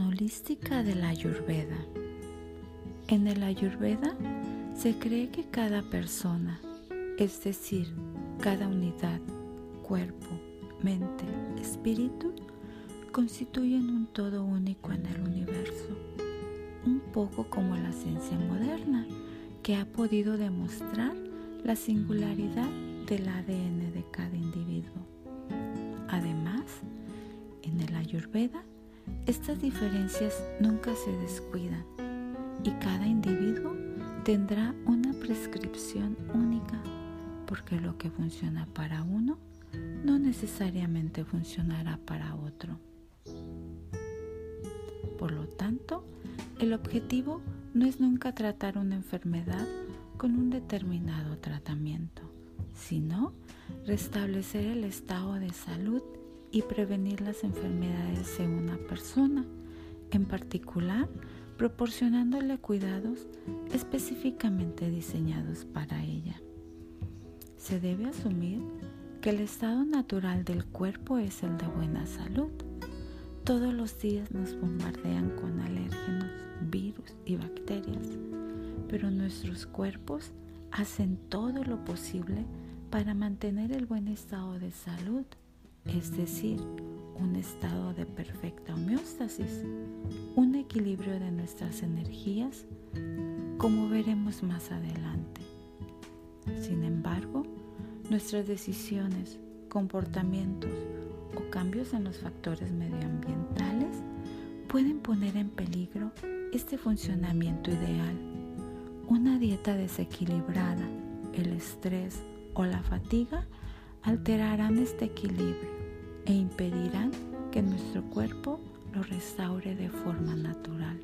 holística de la Ayurveda. En el Ayurveda se cree que cada persona, es decir, cada unidad, cuerpo, mente, espíritu, constituyen un todo único en el universo, un poco como la ciencia moderna, que ha podido demostrar la singularidad del ADN de cada individuo. Además, en el Ayurveda, estas diferencias nunca se descuidan y cada individuo tendrá una prescripción única porque lo que funciona para uno no necesariamente funcionará para otro. Por lo tanto, el objetivo no es nunca tratar una enfermedad con un determinado tratamiento, sino restablecer el estado de salud y prevenir las enfermedades de una persona, en particular proporcionándole cuidados específicamente diseñados para ella. Se debe asumir que el estado natural del cuerpo es el de buena salud. Todos los días nos bombardean con alérgenos, virus y bacterias, pero nuestros cuerpos hacen todo lo posible para mantener el buen estado de salud es decir, un estado de perfecta homeostasis, un equilibrio de nuestras energías, como veremos más adelante. Sin embargo, nuestras decisiones, comportamientos o cambios en los factores medioambientales pueden poner en peligro este funcionamiento ideal. Una dieta desequilibrada, el estrés o la fatiga alterarán este equilibrio e impedirán que nuestro cuerpo lo restaure de forma natural.